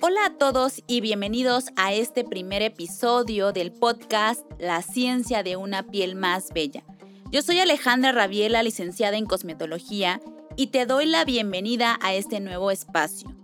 Hola a todos y bienvenidos a este primer episodio del podcast La ciencia de una piel más bella. Yo soy Alejandra Rabiela, licenciada en cosmetología, y te doy la bienvenida a este nuevo espacio.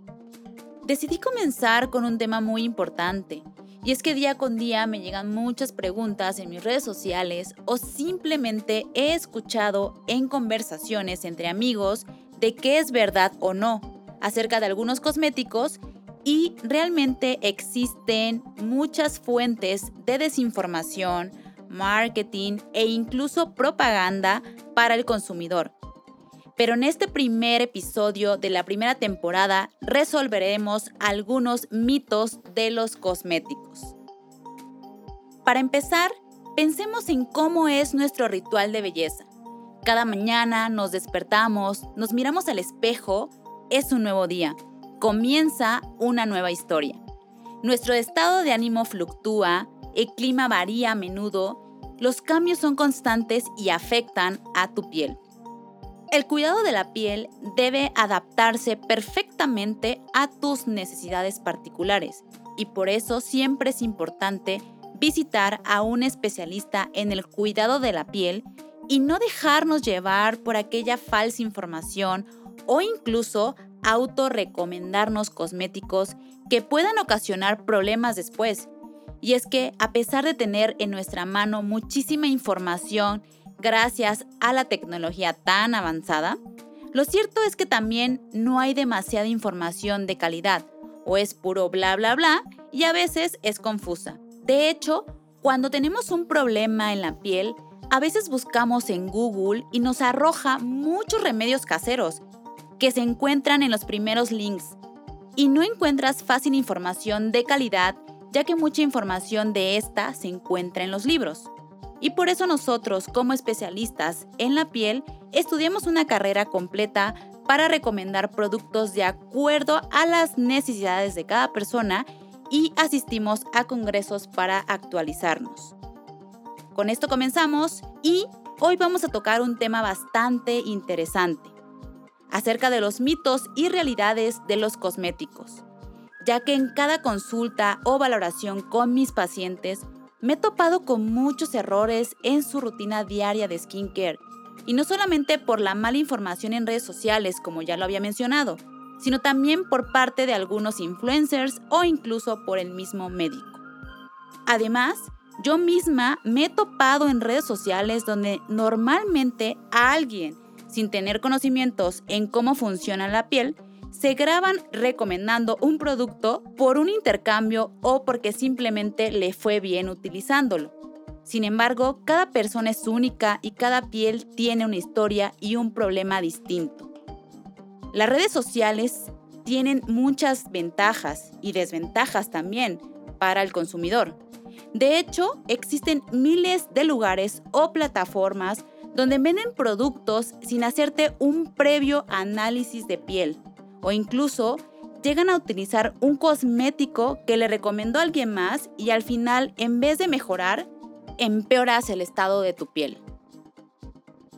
Decidí comenzar con un tema muy importante, y es que día con día me llegan muchas preguntas en mis redes sociales o simplemente he escuchado en conversaciones entre amigos de qué es verdad o no acerca de algunos cosméticos y realmente existen muchas fuentes de desinformación, marketing e incluso propaganda para el consumidor. Pero en este primer episodio de la primera temporada resolveremos algunos mitos de los cosméticos. Para empezar, pensemos en cómo es nuestro ritual de belleza. Cada mañana nos despertamos, nos miramos al espejo, es un nuevo día comienza una nueva historia. Nuestro estado de ánimo fluctúa, el clima varía a menudo, los cambios son constantes y afectan a tu piel. El cuidado de la piel debe adaptarse perfectamente a tus necesidades particulares y por eso siempre es importante visitar a un especialista en el cuidado de la piel y no dejarnos llevar por aquella falsa información o incluso autorrecomendarnos cosméticos que puedan ocasionar problemas después. Y es que a pesar de tener en nuestra mano muchísima información gracias a la tecnología tan avanzada, lo cierto es que también no hay demasiada información de calidad, o es puro bla bla bla y a veces es confusa. De hecho, cuando tenemos un problema en la piel, a veces buscamos en Google y nos arroja muchos remedios caseros que se encuentran en los primeros links y no encuentras fácil información de calidad ya que mucha información de esta se encuentra en los libros. Y por eso nosotros, como especialistas en la piel, estudiamos una carrera completa para recomendar productos de acuerdo a las necesidades de cada persona y asistimos a congresos para actualizarnos. Con esto comenzamos y hoy vamos a tocar un tema bastante interesante acerca de los mitos y realidades de los cosméticos, ya que en cada consulta o valoración con mis pacientes me he topado con muchos errores en su rutina diaria de skincare, y no solamente por la mala información en redes sociales, como ya lo había mencionado, sino también por parte de algunos influencers o incluso por el mismo médico. Además, yo misma me he topado en redes sociales donde normalmente alguien sin tener conocimientos en cómo funciona la piel, se graban recomendando un producto por un intercambio o porque simplemente le fue bien utilizándolo. Sin embargo, cada persona es única y cada piel tiene una historia y un problema distinto. Las redes sociales tienen muchas ventajas y desventajas también para el consumidor. De hecho, existen miles de lugares o plataformas donde venden productos sin hacerte un previo análisis de piel o incluso llegan a utilizar un cosmético que le recomendó alguien más y al final en vez de mejorar, empeoras el estado de tu piel.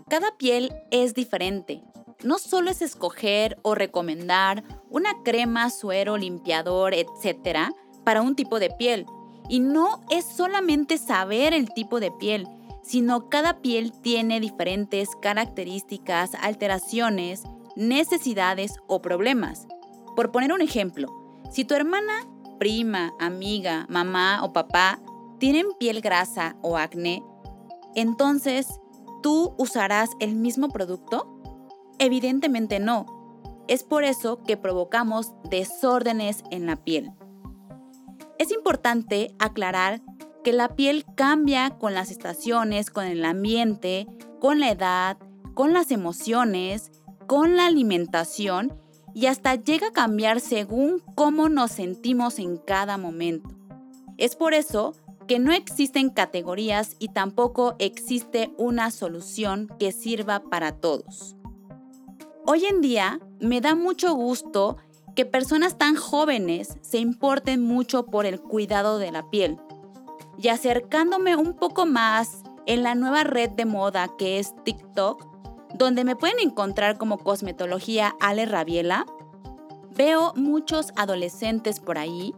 Cada piel es diferente. No solo es escoger o recomendar una crema, suero, limpiador, etc. para un tipo de piel. Y no es solamente saber el tipo de piel, sino cada piel tiene diferentes características, alteraciones, necesidades o problemas. Por poner un ejemplo, si tu hermana, prima, amiga, mamá o papá tienen piel grasa o acné, entonces, ¿tú usarás el mismo producto? Evidentemente no. Es por eso que provocamos desórdenes en la piel. Es importante aclarar que la piel cambia con las estaciones, con el ambiente, con la edad, con las emociones, con la alimentación y hasta llega a cambiar según cómo nos sentimos en cada momento. Es por eso que no existen categorías y tampoco existe una solución que sirva para todos. Hoy en día me da mucho gusto que personas tan jóvenes se importen mucho por el cuidado de la piel y acercándome un poco más en la nueva red de moda que es TikTok, donde me pueden encontrar como cosmetología Ale Rabiela, Veo muchos adolescentes por ahí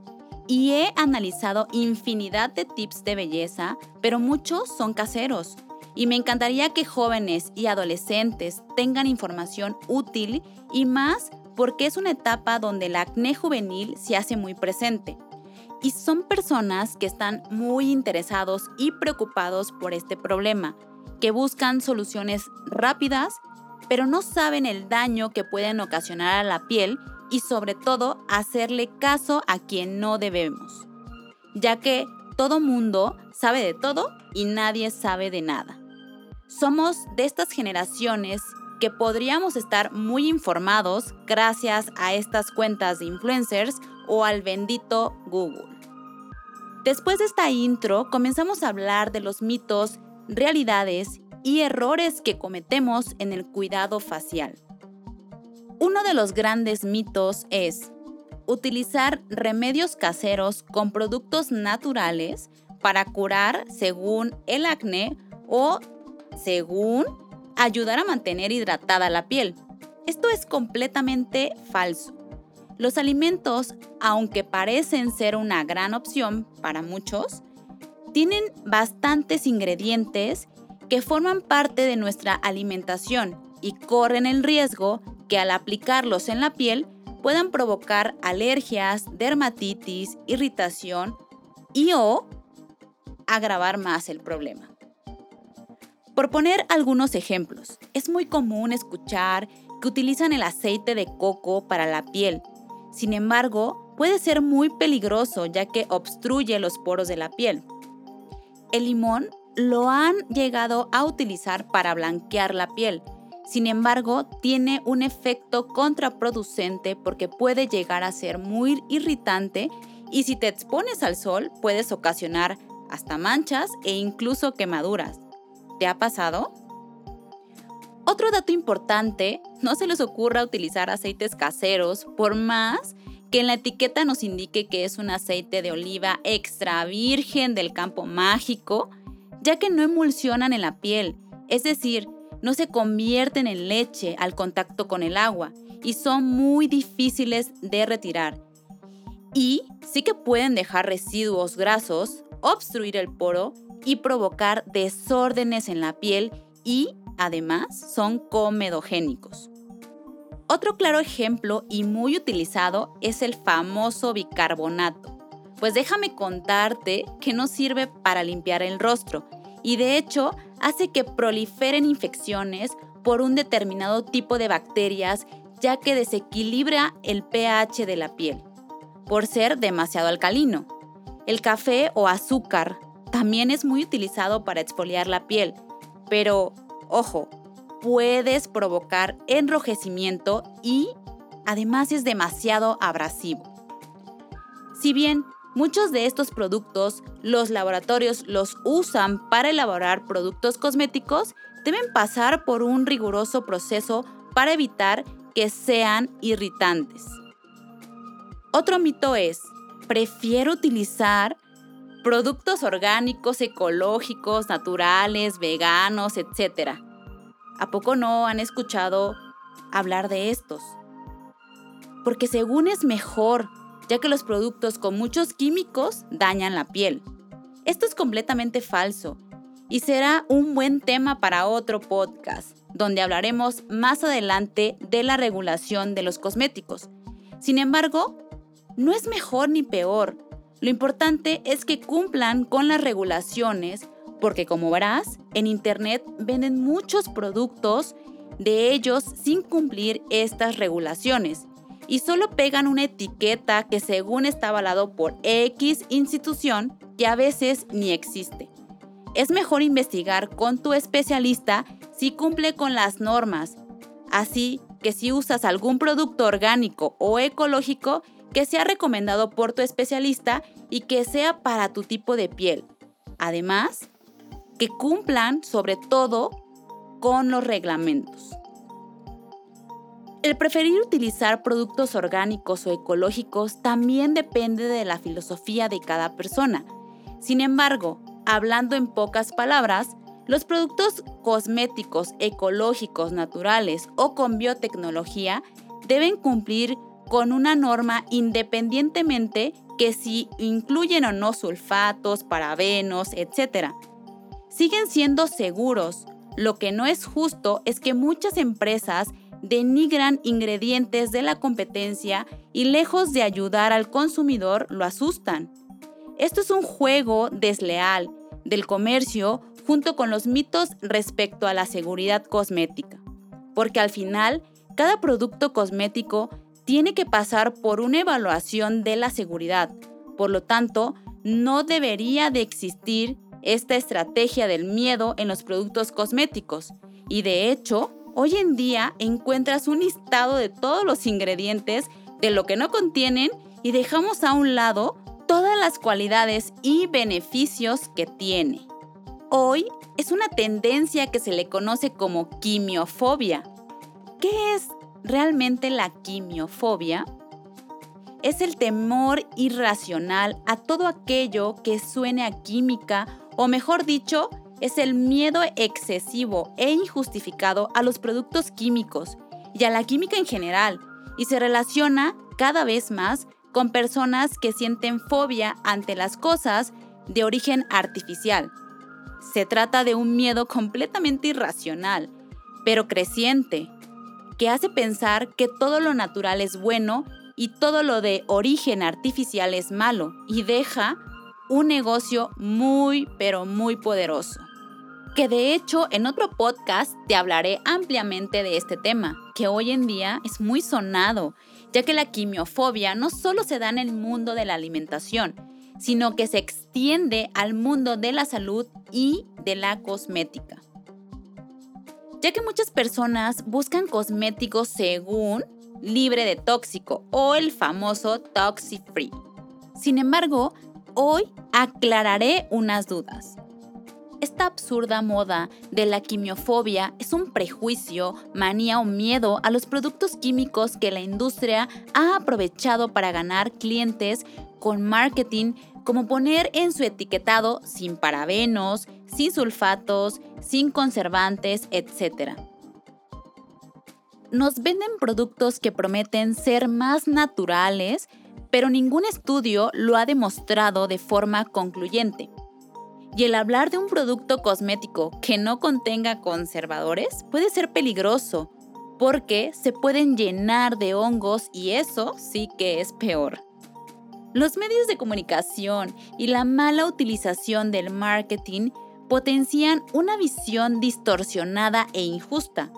y he analizado infinidad de tips de belleza, pero muchos son caseros. Y me encantaría que jóvenes y adolescentes tengan información útil y más porque es una etapa donde el acné juvenil se hace muy presente. Y son personas que están muy interesados y preocupados por este problema, que buscan soluciones rápidas, pero no saben el daño que pueden ocasionar a la piel y sobre todo hacerle caso a quien no debemos, ya que todo mundo sabe de todo y nadie sabe de nada. Somos de estas generaciones que podríamos estar muy informados gracias a estas cuentas de influencers o al bendito Google. Después de esta intro, comenzamos a hablar de los mitos, realidades y errores que cometemos en el cuidado facial. Uno de los grandes mitos es utilizar remedios caseros con productos naturales para curar según el acné o según ayudar a mantener hidratada la piel. Esto es completamente falso. Los alimentos, aunque parecen ser una gran opción para muchos, tienen bastantes ingredientes que forman parte de nuestra alimentación y corren el riesgo que al aplicarlos en la piel puedan provocar alergias, dermatitis, irritación y o agravar más el problema. Por poner algunos ejemplos, es muy común escuchar que utilizan el aceite de coco para la piel. Sin embargo, puede ser muy peligroso ya que obstruye los poros de la piel. El limón lo han llegado a utilizar para blanquear la piel, sin embargo, tiene un efecto contraproducente porque puede llegar a ser muy irritante y si te expones al sol puedes ocasionar hasta manchas e incluso quemaduras. ¿Te ha pasado? Otro dato importante, no se les ocurra utilizar aceites caseros por más que en la etiqueta nos indique que es un aceite de oliva extra virgen del campo mágico, ya que no emulsionan en la piel, es decir, no se convierten en leche al contacto con el agua y son muy difíciles de retirar. Y sí que pueden dejar residuos grasos, obstruir el poro y provocar desórdenes en la piel y además son comedogénicos. Otro claro ejemplo y muy utilizado es el famoso bicarbonato. Pues déjame contarte que no sirve para limpiar el rostro, y de hecho hace que proliferen infecciones por un determinado tipo de bacterias ya que desequilibra el pH de la piel, por ser demasiado alcalino. El café o azúcar también es muy utilizado para exfoliar la piel, pero ojo, puedes provocar enrojecimiento y además es demasiado abrasivo. Si bien Muchos de estos productos los laboratorios los usan para elaborar productos cosméticos, deben pasar por un riguroso proceso para evitar que sean irritantes. Otro mito es, prefiero utilizar productos orgánicos, ecológicos, naturales, veganos, etc. ¿A poco no han escuchado hablar de estos? Porque según es mejor ya que los productos con muchos químicos dañan la piel. Esto es completamente falso y será un buen tema para otro podcast, donde hablaremos más adelante de la regulación de los cosméticos. Sin embargo, no es mejor ni peor. Lo importante es que cumplan con las regulaciones, porque como verás, en Internet venden muchos productos de ellos sin cumplir estas regulaciones y solo pegan una etiqueta que según está avalado por X institución que a veces ni existe. Es mejor investigar con tu especialista si cumple con las normas. Así que si usas algún producto orgánico o ecológico, que sea recomendado por tu especialista y que sea para tu tipo de piel. Además, que cumplan sobre todo con los reglamentos. El preferir utilizar productos orgánicos o ecológicos también depende de la filosofía de cada persona. Sin embargo, hablando en pocas palabras, los productos cosméticos ecológicos naturales o con biotecnología deben cumplir con una norma independientemente que si incluyen o no sulfatos, parabenos, etc. Siguen siendo seguros. Lo que no es justo es que muchas empresas denigran ingredientes de la competencia y lejos de ayudar al consumidor lo asustan. Esto es un juego desleal del comercio junto con los mitos respecto a la seguridad cosmética, porque al final cada producto cosmético tiene que pasar por una evaluación de la seguridad. Por lo tanto, no debería de existir esta estrategia del miedo en los productos cosméticos. Y de hecho, hoy en día encuentras un listado de todos los ingredientes, de lo que no contienen y dejamos a un lado todas las cualidades y beneficios que tiene. Hoy es una tendencia que se le conoce como quimiofobia. ¿Qué es realmente la quimiofobia? Es el temor irracional a todo aquello que suene a química o mejor dicho, es el miedo excesivo e injustificado a los productos químicos y a la química en general y se relaciona cada vez más con personas que sienten fobia ante las cosas de origen artificial. Se trata de un miedo completamente irracional, pero creciente, que hace pensar que todo lo natural es bueno y todo lo de origen artificial es malo y deja un negocio muy, pero muy poderoso. Que de hecho en otro podcast te hablaré ampliamente de este tema, que hoy en día es muy sonado, ya que la quimiofobia no solo se da en el mundo de la alimentación, sino que se extiende al mundo de la salud y de la cosmética ya que muchas personas buscan cosméticos según libre de tóxico o el famoso toxic free. Sin embargo, hoy aclararé unas dudas. Esta absurda moda de la quimiofobia es un prejuicio, manía o miedo a los productos químicos que la industria ha aprovechado para ganar clientes con marketing como poner en su etiquetado sin parabenos, sin sulfatos, sin conservantes, etc. Nos venden productos que prometen ser más naturales, pero ningún estudio lo ha demostrado de forma concluyente. Y el hablar de un producto cosmético que no contenga conservadores puede ser peligroso, porque se pueden llenar de hongos y eso sí que es peor. Los medios de comunicación y la mala utilización del marketing potencian una visión distorsionada e injusta,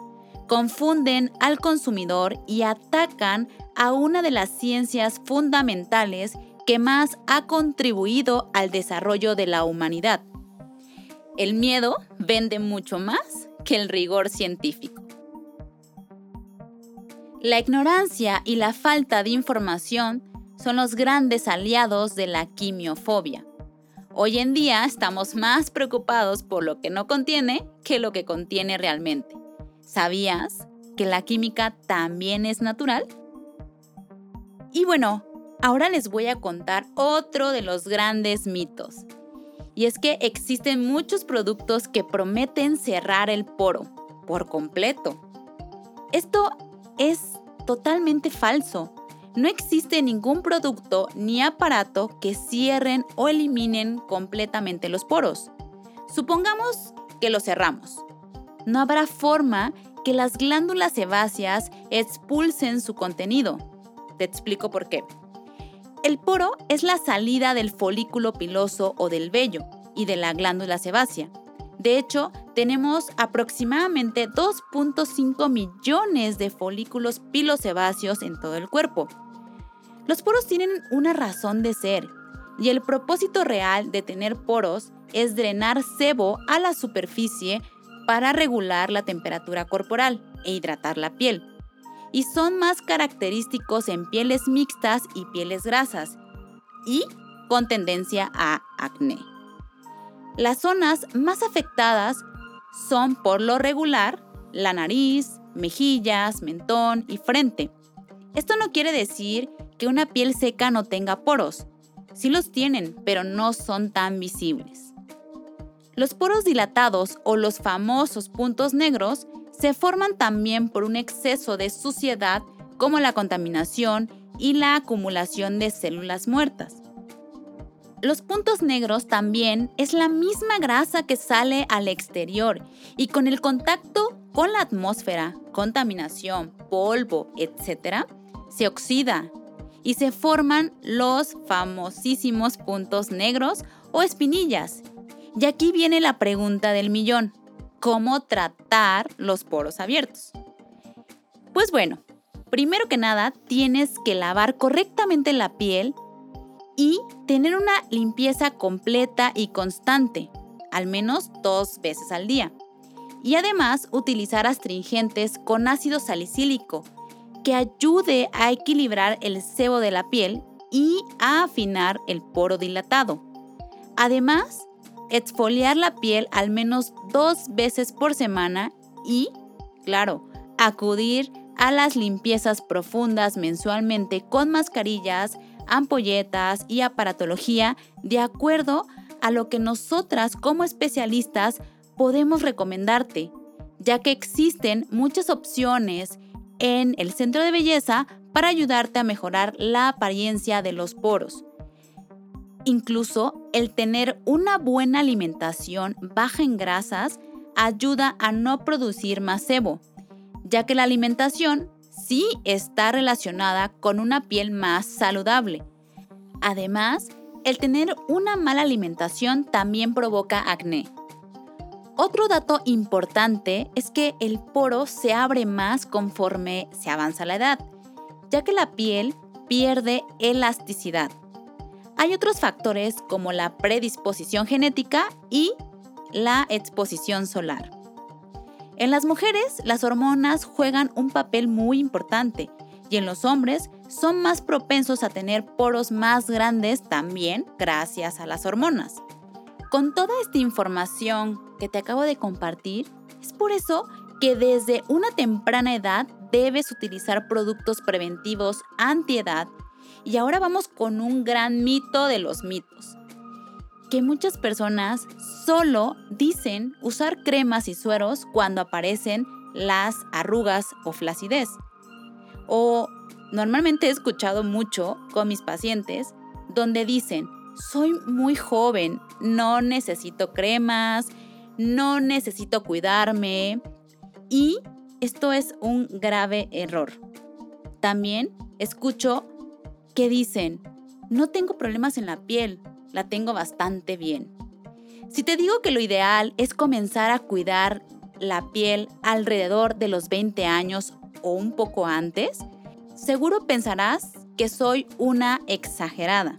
confunden al consumidor y atacan a una de las ciencias fundamentales que más ha contribuido al desarrollo de la humanidad. El miedo vende mucho más que el rigor científico. La ignorancia y la falta de información son los grandes aliados de la quimiofobia. Hoy en día estamos más preocupados por lo que no contiene que lo que contiene realmente. ¿Sabías que la química también es natural? Y bueno, ahora les voy a contar otro de los grandes mitos. Y es que existen muchos productos que prometen cerrar el poro por completo. Esto es totalmente falso. No existe ningún producto ni aparato que cierren o eliminen completamente los poros. Supongamos que los cerramos. No habrá forma que las glándulas sebáceas expulsen su contenido. Te explico por qué. El poro es la salida del folículo piloso o del vello y de la glándula sebácea. De hecho, tenemos aproximadamente 2.5 millones de folículos pilosebáceos en todo el cuerpo. Los poros tienen una razón de ser y el propósito real de tener poros es drenar sebo a la superficie para regular la temperatura corporal e hidratar la piel. Y son más característicos en pieles mixtas y pieles grasas y con tendencia a acné. Las zonas más afectadas son por lo regular la nariz, mejillas, mentón y frente. Esto no quiere decir que una piel seca no tenga poros. Sí los tienen, pero no son tan visibles. Los poros dilatados o los famosos puntos negros se forman también por un exceso de suciedad como la contaminación y la acumulación de células muertas. Los puntos negros también es la misma grasa que sale al exterior y con el contacto con la atmósfera, contaminación, polvo, etc., se oxida y se forman los famosísimos puntos negros o espinillas. Y aquí viene la pregunta del millón. ¿Cómo tratar los poros abiertos? Pues bueno, primero que nada tienes que lavar correctamente la piel y tener una limpieza completa y constante, al menos dos veces al día. Y además utilizar astringentes con ácido salicílico, que ayude a equilibrar el sebo de la piel y a afinar el poro dilatado. Además, exfoliar la piel al menos dos veces por semana y, claro, acudir a las limpiezas profundas mensualmente con mascarillas, ampolletas y aparatología de acuerdo a lo que nosotras como especialistas podemos recomendarte, ya que existen muchas opciones en el centro de belleza para ayudarte a mejorar la apariencia de los poros. Incluso el tener una buena alimentación baja en grasas ayuda a no producir más sebo, ya que la alimentación sí está relacionada con una piel más saludable. Además, el tener una mala alimentación también provoca acné. Otro dato importante es que el poro se abre más conforme se avanza la edad, ya que la piel pierde elasticidad. Hay otros factores como la predisposición genética y la exposición solar. En las mujeres, las hormonas juegan un papel muy importante y en los hombres son más propensos a tener poros más grandes también gracias a las hormonas. Con toda esta información que te acabo de compartir, es por eso que desde una temprana edad debes utilizar productos preventivos antiedad. Y ahora vamos con un gran mito de los mitos que muchas personas solo dicen usar cremas y sueros cuando aparecen las arrugas o flacidez. O normalmente he escuchado mucho con mis pacientes donde dicen, soy muy joven, no necesito cremas, no necesito cuidarme. Y esto es un grave error. También escucho que dicen, no tengo problemas en la piel, la tengo bastante bien. Si te digo que lo ideal es comenzar a cuidar la piel alrededor de los 20 años o un poco antes, seguro pensarás que soy una exagerada.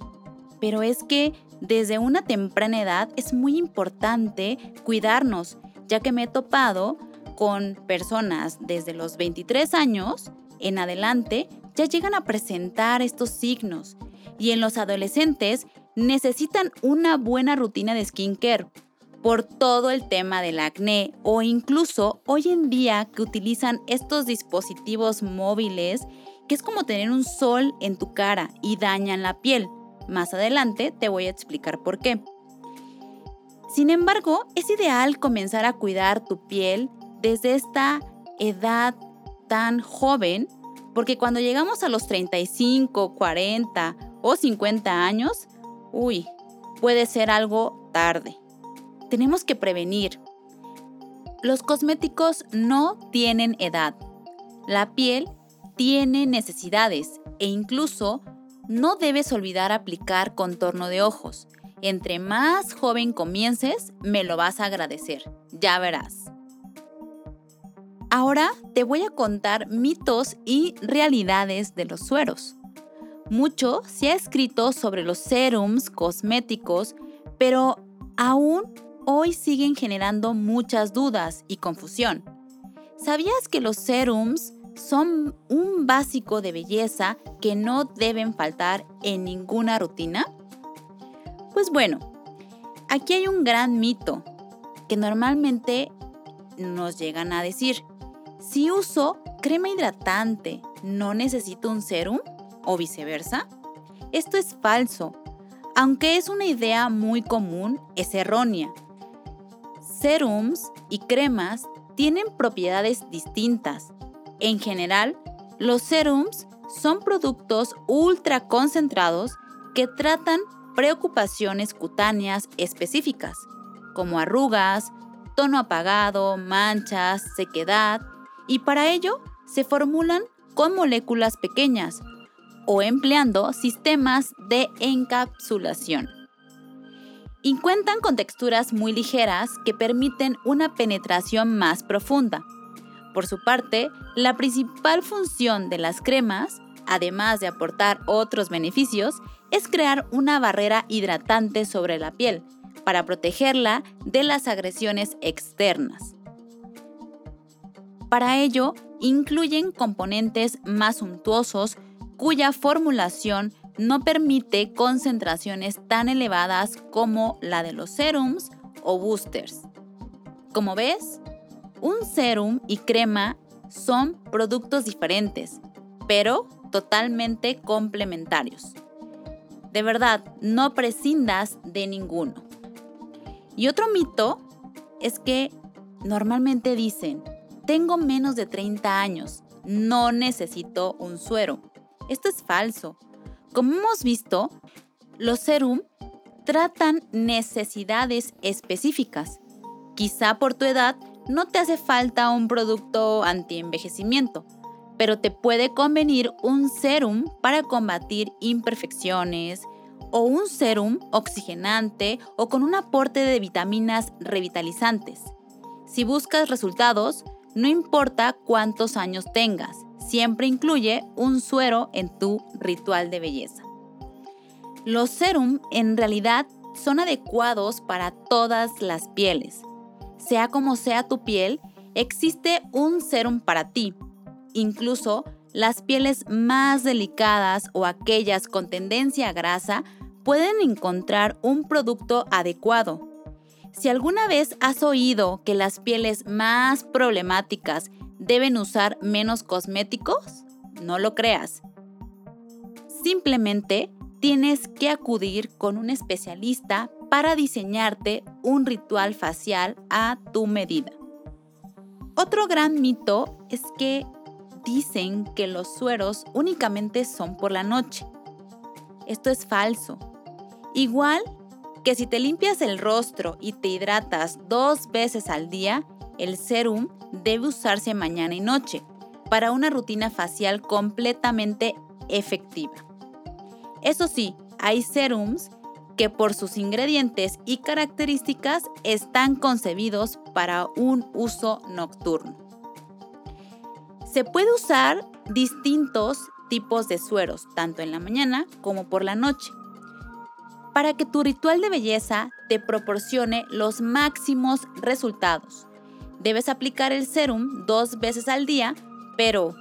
Pero es que desde una temprana edad es muy importante cuidarnos, ya que me he topado con personas desde los 23 años en adelante ya llegan a presentar estos signos y en los adolescentes necesitan una buena rutina de skincare por todo el tema del acné o incluso hoy en día que utilizan estos dispositivos móviles que es como tener un sol en tu cara y dañan la piel. Más adelante te voy a explicar por qué. Sin embargo, es ideal comenzar a cuidar tu piel desde esta edad tan joven, porque cuando llegamos a los 35, 40 o 50 años, uy, puede ser algo tarde. Tenemos que prevenir. Los cosméticos no tienen edad. La piel tiene necesidades e incluso no debes olvidar aplicar contorno de ojos. Entre más joven comiences, me lo vas a agradecer. Ya verás. Ahora te voy a contar mitos y realidades de los sueros. Mucho se ha escrito sobre los serums cosméticos, pero aún hoy siguen generando muchas dudas y confusión. ¿Sabías que los serums son un básico de belleza que no deben faltar en ninguna rutina? Pues bueno, aquí hay un gran mito que normalmente nos llegan a decir. Si uso crema hidratante, ¿no necesito un serum? O viceversa? Esto es falso. Aunque es una idea muy común, es errónea. Serums y cremas tienen propiedades distintas. En general, los serums son productos ultra concentrados que tratan preocupaciones cutáneas específicas, como arrugas, tono apagado, manchas, sequedad, y para ello se formulan con moléculas pequeñas o empleando sistemas de encapsulación. Y cuentan con texturas muy ligeras que permiten una penetración más profunda. Por su parte, la principal función de las cremas, además de aportar otros beneficios, es crear una barrera hidratante sobre la piel para protegerla de las agresiones externas. Para ello, incluyen componentes más suntuosos cuya formulación no permite concentraciones tan elevadas como la de los serums o boosters. Como ves, un serum y crema son productos diferentes, pero totalmente complementarios. De verdad, no prescindas de ninguno. Y otro mito es que normalmente dicen, tengo menos de 30 años, no necesito un suero. Esto es falso. Como hemos visto, los serum tratan necesidades específicas. Quizá por tu edad no te hace falta un producto anti-envejecimiento, pero te puede convenir un serum para combatir imperfecciones o un serum oxigenante o con un aporte de vitaminas revitalizantes. Si buscas resultados, no importa cuántos años tengas, siempre incluye un suero en tu ritual de belleza. Los serum en realidad son adecuados para todas las pieles. Sea como sea tu piel, existe un serum para ti. Incluso las pieles más delicadas o aquellas con tendencia a grasa pueden encontrar un producto adecuado. Si alguna vez has oído que las pieles más problemáticas deben usar menos cosméticos, no lo creas. Simplemente tienes que acudir con un especialista para diseñarte un ritual facial a tu medida. Otro gran mito es que dicen que los sueros únicamente son por la noche. Esto es falso. Igual que si te limpias el rostro y te hidratas dos veces al día, el serum debe usarse mañana y noche para una rutina facial completamente efectiva. Eso sí, hay serums que por sus ingredientes y características están concebidos para un uso nocturno. Se puede usar distintos tipos de sueros, tanto en la mañana como por la noche, para que tu ritual de belleza te proporcione los máximos resultados. Debes aplicar el serum dos veces al día, pero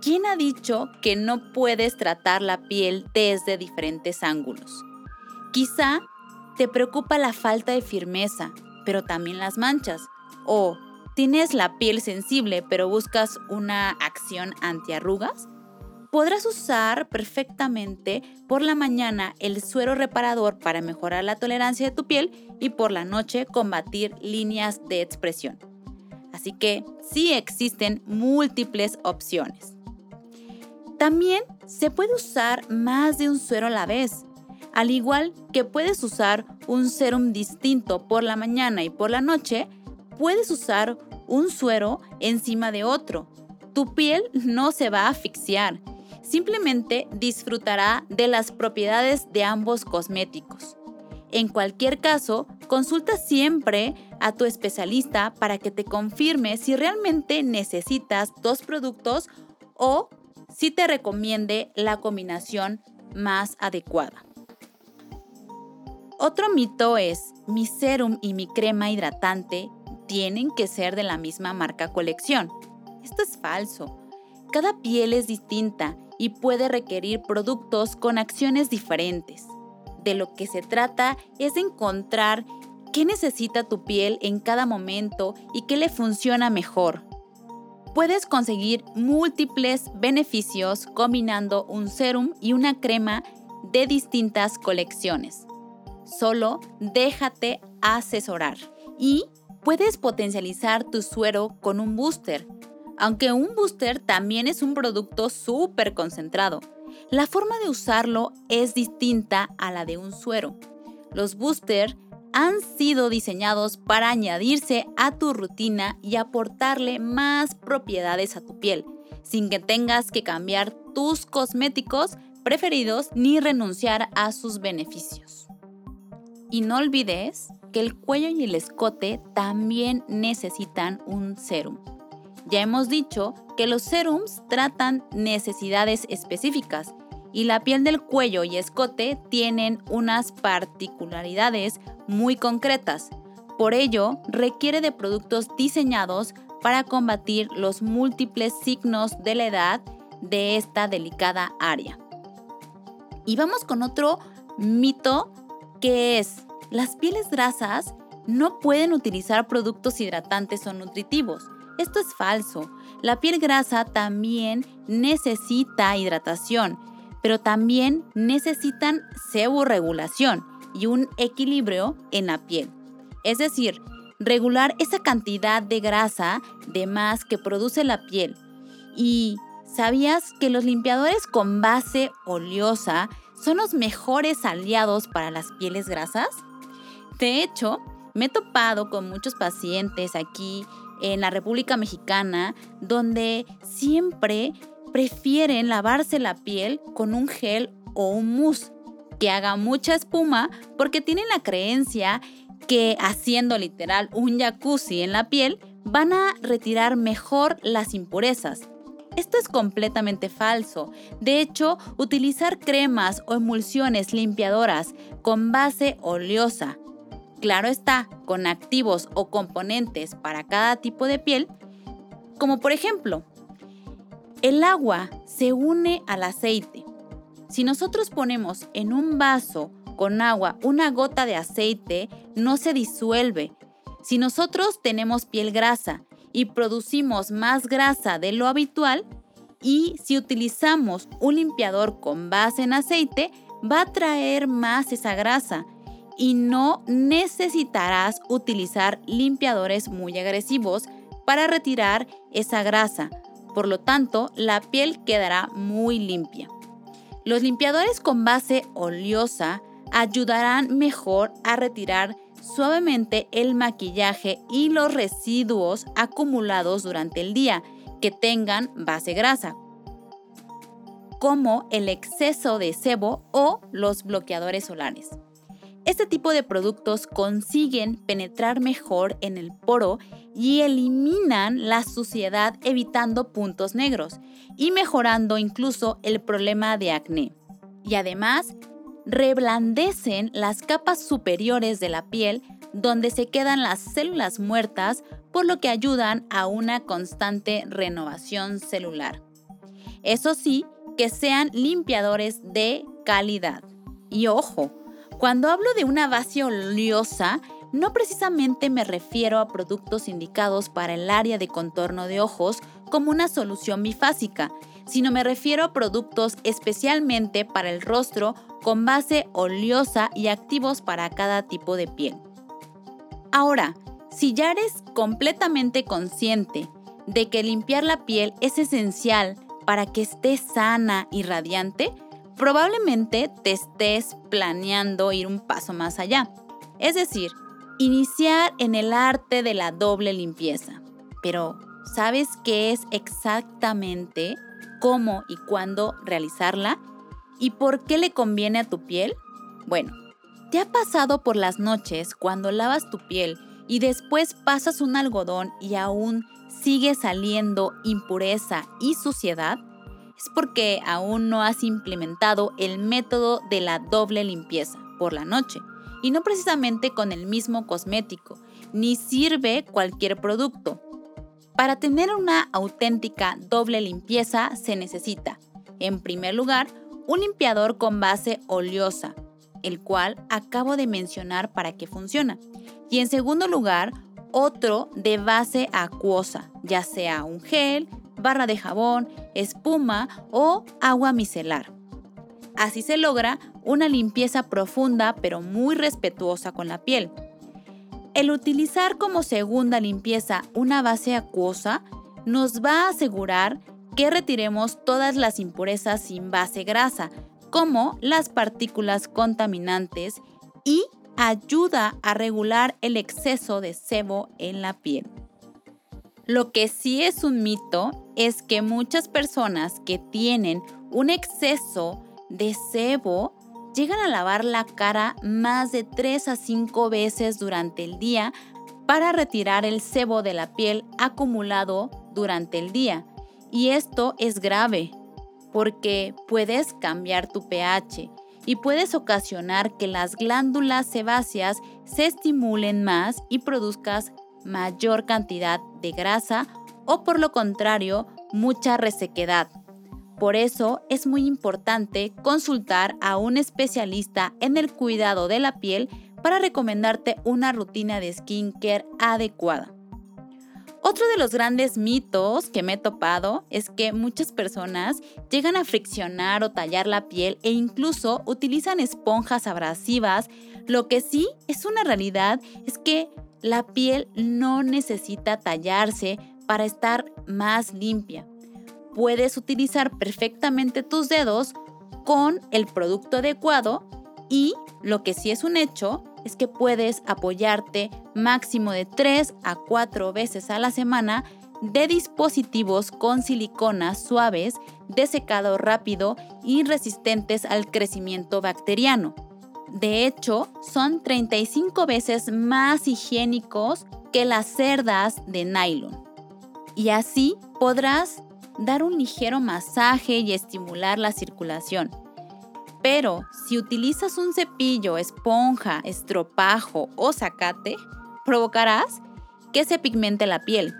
¿quién ha dicho que no puedes tratar la piel desde diferentes ángulos? Quizá te preocupa la falta de firmeza, pero también las manchas. O tienes la piel sensible, pero buscas una acción antiarrugas podrás usar perfectamente por la mañana el suero reparador para mejorar la tolerancia de tu piel y por la noche combatir líneas de expresión. Así que sí existen múltiples opciones. También se puede usar más de un suero a la vez, al igual que puedes usar un serum distinto por la mañana y por la noche, puedes usar un suero encima de otro. Tu piel no se va a asfixiar simplemente disfrutará de las propiedades de ambos cosméticos. En cualquier caso, consulta siempre a tu especialista para que te confirme si realmente necesitas dos productos o si te recomiende la combinación más adecuada. Otro mito es, mi serum y mi crema hidratante tienen que ser de la misma marca colección. Esto es falso. Cada piel es distinta y puede requerir productos con acciones diferentes. De lo que se trata es de encontrar qué necesita tu piel en cada momento y qué le funciona mejor. Puedes conseguir múltiples beneficios combinando un serum y una crema de distintas colecciones. Solo déjate asesorar. Y puedes potencializar tu suero con un booster aunque un booster también es un producto súper concentrado. La forma de usarlo es distinta a la de un suero. Los boosters han sido diseñados para añadirse a tu rutina y aportarle más propiedades a tu piel, sin que tengas que cambiar tus cosméticos preferidos ni renunciar a sus beneficios. Y no olvides que el cuello y el escote también necesitan un serum. Ya hemos dicho que los serums tratan necesidades específicas y la piel del cuello y escote tienen unas particularidades muy concretas. Por ello, requiere de productos diseñados para combatir los múltiples signos de la edad de esta delicada área. Y vamos con otro mito que es, las pieles grasas no pueden utilizar productos hidratantes o nutritivos. Esto es falso. La piel grasa también necesita hidratación pero también necesitan seborregulación y un equilibrio en la piel. Es decir, regular esa cantidad de grasa de más que produce la piel. ¿Y sabías que los limpiadores con base oleosa son los mejores aliados para las pieles grasas? De hecho, me he topado con muchos pacientes aquí en la República Mexicana donde siempre prefieren lavarse la piel con un gel o un mousse que haga mucha espuma porque tienen la creencia que haciendo literal un jacuzzi en la piel van a retirar mejor las impurezas. Esto es completamente falso. De hecho, utilizar cremas o emulsiones limpiadoras con base oleosa, claro está, con activos o componentes para cada tipo de piel, como por ejemplo el agua se une al aceite. Si nosotros ponemos en un vaso con agua una gota de aceite, no se disuelve. Si nosotros tenemos piel grasa y producimos más grasa de lo habitual, y si utilizamos un limpiador con base en aceite, va a traer más esa grasa y no necesitarás utilizar limpiadores muy agresivos para retirar esa grasa por lo tanto la piel quedará muy limpia. Los limpiadores con base oleosa ayudarán mejor a retirar suavemente el maquillaje y los residuos acumulados durante el día que tengan base grasa, como el exceso de sebo o los bloqueadores solares. Este tipo de productos consiguen penetrar mejor en el poro y eliminan la suciedad evitando puntos negros y mejorando incluso el problema de acné. Y además, reblandecen las capas superiores de la piel donde se quedan las células muertas, por lo que ayudan a una constante renovación celular. Eso sí, que sean limpiadores de calidad. Y ojo, cuando hablo de una base oleosa, no precisamente me refiero a productos indicados para el área de contorno de ojos como una solución bifásica, sino me refiero a productos especialmente para el rostro con base oleosa y activos para cada tipo de piel. Ahora, si ya eres completamente consciente de que limpiar la piel es esencial para que esté sana y radiante, probablemente te estés planeando ir un paso más allá. Es decir, iniciar en el arte de la doble limpieza. Pero, ¿sabes qué es exactamente cómo y cuándo realizarla? ¿Y por qué le conviene a tu piel? Bueno, ¿te ha pasado por las noches cuando lavas tu piel y después pasas un algodón y aún sigue saliendo impureza y suciedad? Es porque aún no has implementado el método de la doble limpieza por la noche y no precisamente con el mismo cosmético, ni sirve cualquier producto. Para tener una auténtica doble limpieza se necesita, en primer lugar, un limpiador con base oleosa, el cual acabo de mencionar para qué funciona. Y en segundo lugar, otro de base acuosa, ya sea un gel, barra de jabón, espuma o agua micelar. Así se logra una limpieza profunda pero muy respetuosa con la piel. El utilizar como segunda limpieza una base acuosa nos va a asegurar que retiremos todas las impurezas sin base grasa, como las partículas contaminantes, y ayuda a regular el exceso de sebo en la piel. Lo que sí es un mito es que muchas personas que tienen un exceso de sebo llegan a lavar la cara más de 3 a 5 veces durante el día para retirar el sebo de la piel acumulado durante el día. Y esto es grave porque puedes cambiar tu pH y puedes ocasionar que las glándulas sebáceas se estimulen más y produzcas mayor cantidad de grasa o por lo contrario, mucha resequedad. Por eso es muy importante consultar a un especialista en el cuidado de la piel para recomendarte una rutina de skincare adecuada. Otro de los grandes mitos que me he topado es que muchas personas llegan a friccionar o tallar la piel e incluso utilizan esponjas abrasivas. Lo que sí es una realidad es que la piel no necesita tallarse para estar más limpia puedes utilizar perfectamente tus dedos con el producto adecuado y lo que sí es un hecho es que puedes apoyarte máximo de 3 a 4 veces a la semana de dispositivos con silicona suaves, de secado rápido y resistentes al crecimiento bacteriano. De hecho, son 35 veces más higiénicos que las cerdas de nylon. Y así podrás dar un ligero masaje y estimular la circulación. Pero si utilizas un cepillo, esponja, estropajo o zacate, provocarás que se pigmente la piel,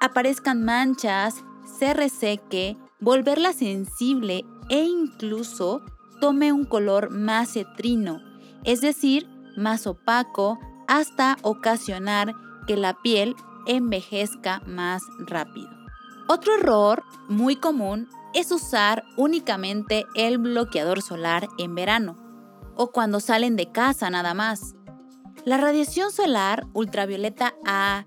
aparezcan manchas, se reseque, volverla sensible e incluso tome un color más cetrino, es decir, más opaco, hasta ocasionar que la piel envejezca más rápido. Otro error muy común es usar únicamente el bloqueador solar en verano o cuando salen de casa nada más. La radiación solar ultravioleta A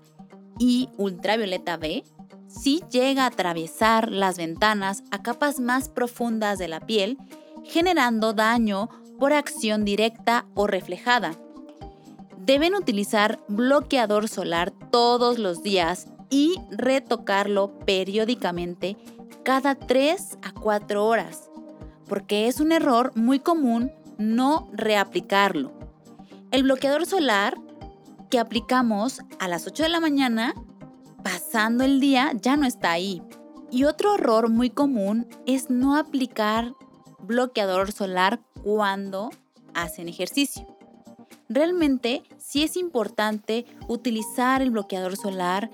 y ultravioleta B sí llega a atravesar las ventanas a capas más profundas de la piel, generando daño por acción directa o reflejada. Deben utilizar bloqueador solar todos los días y retocarlo periódicamente cada 3 a 4 horas, porque es un error muy común no reaplicarlo. El bloqueador solar que aplicamos a las 8 de la mañana, pasando el día, ya no está ahí. Y otro error muy común es no aplicar bloqueador solar cuando hacen ejercicio. Realmente sí es importante utilizar el bloqueador solar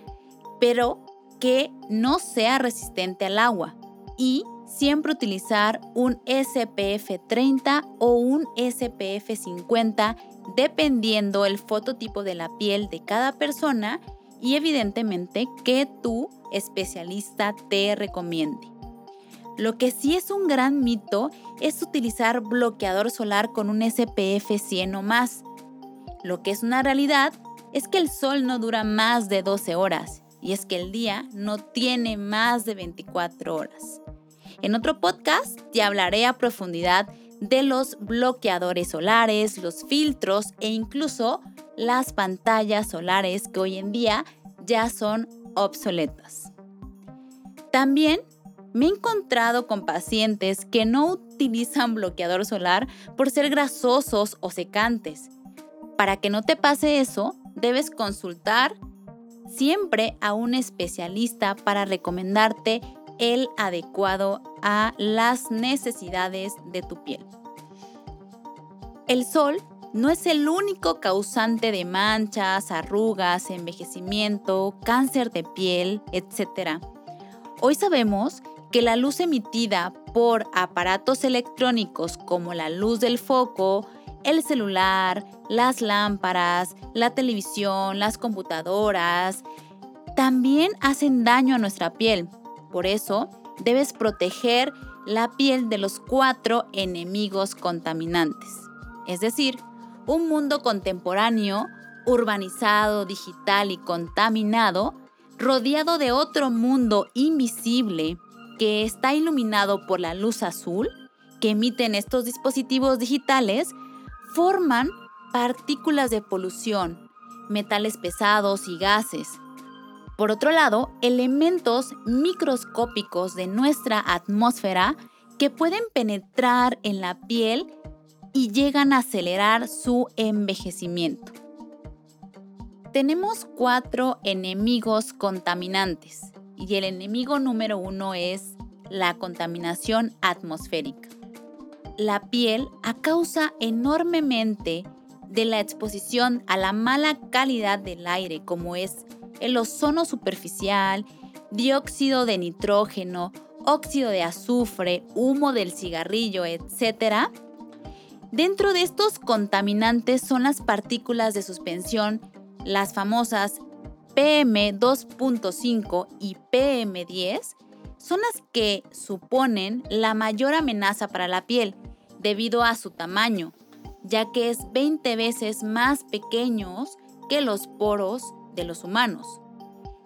pero que no sea resistente al agua. Y siempre utilizar un SPF 30 o un SPF 50 dependiendo el fototipo de la piel de cada persona y evidentemente que tu especialista te recomiende. Lo que sí es un gran mito es utilizar bloqueador solar con un SPF 100 o más. Lo que es una realidad es que el sol no dura más de 12 horas y es que el día no tiene más de 24 horas. En otro podcast te hablaré a profundidad de los bloqueadores solares, los filtros e incluso las pantallas solares que hoy en día ya son obsoletas. También me he encontrado con pacientes que no utilizan bloqueador solar por ser grasosos o secantes. Para que no te pase eso, debes consultar siempre a un especialista para recomendarte el adecuado a las necesidades de tu piel. El sol no es el único causante de manchas, arrugas, envejecimiento, cáncer de piel, etc. Hoy sabemos que la luz emitida por aparatos electrónicos como la luz del foco, el celular, las lámparas, la televisión, las computadoras, también hacen daño a nuestra piel. Por eso, debes proteger la piel de los cuatro enemigos contaminantes. Es decir, un mundo contemporáneo, urbanizado, digital y contaminado, rodeado de otro mundo invisible que está iluminado por la luz azul que emiten estos dispositivos digitales, forman partículas de polución, metales pesados y gases. Por otro lado, elementos microscópicos de nuestra atmósfera que pueden penetrar en la piel y llegan a acelerar su envejecimiento. Tenemos cuatro enemigos contaminantes y el enemigo número uno es la contaminación atmosférica. La piel, a causa enormemente de la exposición a la mala calidad del aire, como es el ozono superficial, dióxido de nitrógeno, óxido de azufre, humo del cigarrillo, etc., Dentro de estos contaminantes son las partículas de suspensión, las famosas PM2.5 y PM10, son las que suponen la mayor amenaza para la piel debido a su tamaño, ya que es 20 veces más pequeños que los poros de los humanos.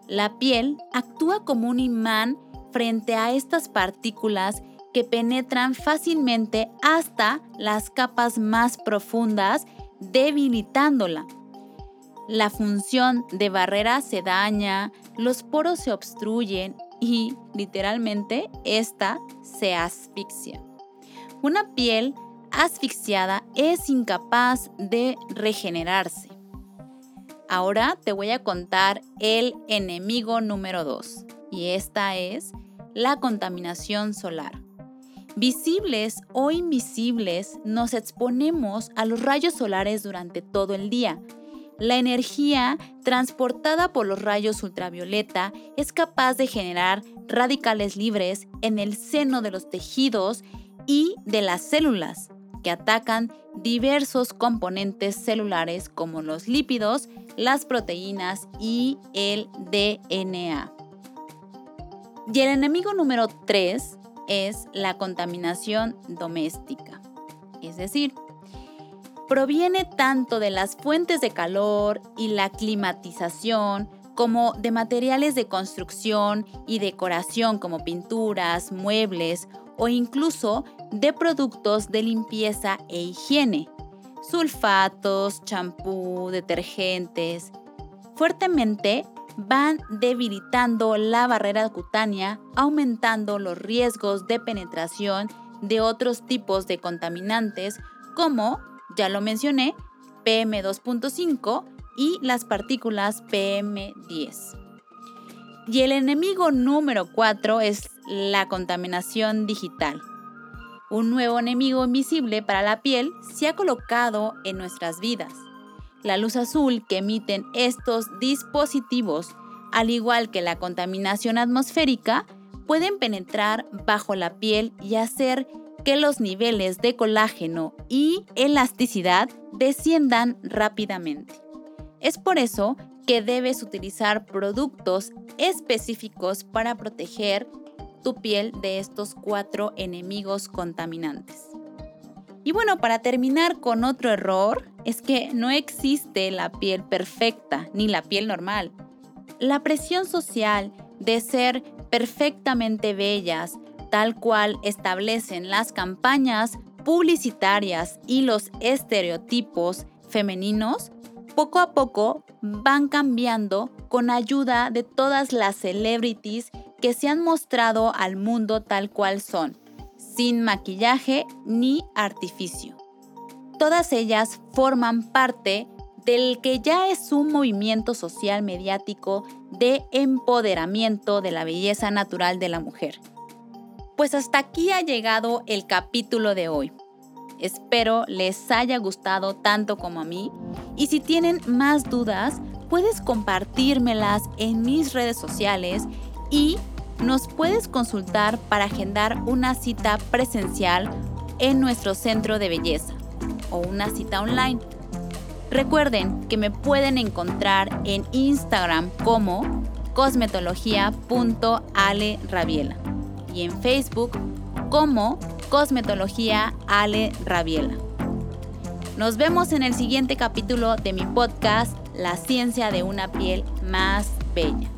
La piel actúa como un imán frente a estas partículas que penetran fácilmente hasta las capas más profundas, debilitándola. La función de barrera se daña, los poros se obstruyen y, literalmente, esta se asfixia. Una piel asfixiada es incapaz de regenerarse. Ahora te voy a contar el enemigo número 2 y esta es la contaminación solar. Visibles o invisibles, nos exponemos a los rayos solares durante todo el día. La energía transportada por los rayos ultravioleta es capaz de generar radicales libres en el seno de los tejidos y de las células, que atacan diversos componentes celulares como los lípidos, las proteínas y el DNA. Y el enemigo número 3 es la contaminación doméstica. Es decir, proviene tanto de las fuentes de calor y la climatización como de materiales de construcción y decoración como pinturas, muebles o incluso de productos de limpieza e higiene, sulfatos, champú, detergentes. Fuertemente van debilitando la barrera cutánea, aumentando los riesgos de penetración de otros tipos de contaminantes como, ya lo mencioné, PM2.5 y las partículas PM10. Y el enemigo número 4 es la contaminación digital. Un nuevo enemigo invisible para la piel se ha colocado en nuestras vidas la luz azul que emiten estos dispositivos, al igual que la contaminación atmosférica, pueden penetrar bajo la piel y hacer que los niveles de colágeno y elasticidad desciendan rápidamente. Es por eso que debes utilizar productos específicos para proteger tu piel de estos cuatro enemigos contaminantes. Y bueno, para terminar con otro error, es que no existe la piel perfecta ni la piel normal. La presión social de ser perfectamente bellas, tal cual establecen las campañas publicitarias y los estereotipos femeninos, poco a poco van cambiando con ayuda de todas las celebrities que se han mostrado al mundo tal cual son sin maquillaje ni artificio. Todas ellas forman parte del que ya es un movimiento social mediático de empoderamiento de la belleza natural de la mujer. Pues hasta aquí ha llegado el capítulo de hoy. Espero les haya gustado tanto como a mí y si tienen más dudas puedes compartírmelas en mis redes sociales y nos puedes consultar para agendar una cita presencial en nuestro centro de belleza o una cita online. Recuerden que me pueden encontrar en Instagram como cosmetología.alerabiela y en Facebook como Cosmetología Ale Rabiela. Nos vemos en el siguiente capítulo de mi podcast La ciencia de una piel más bella.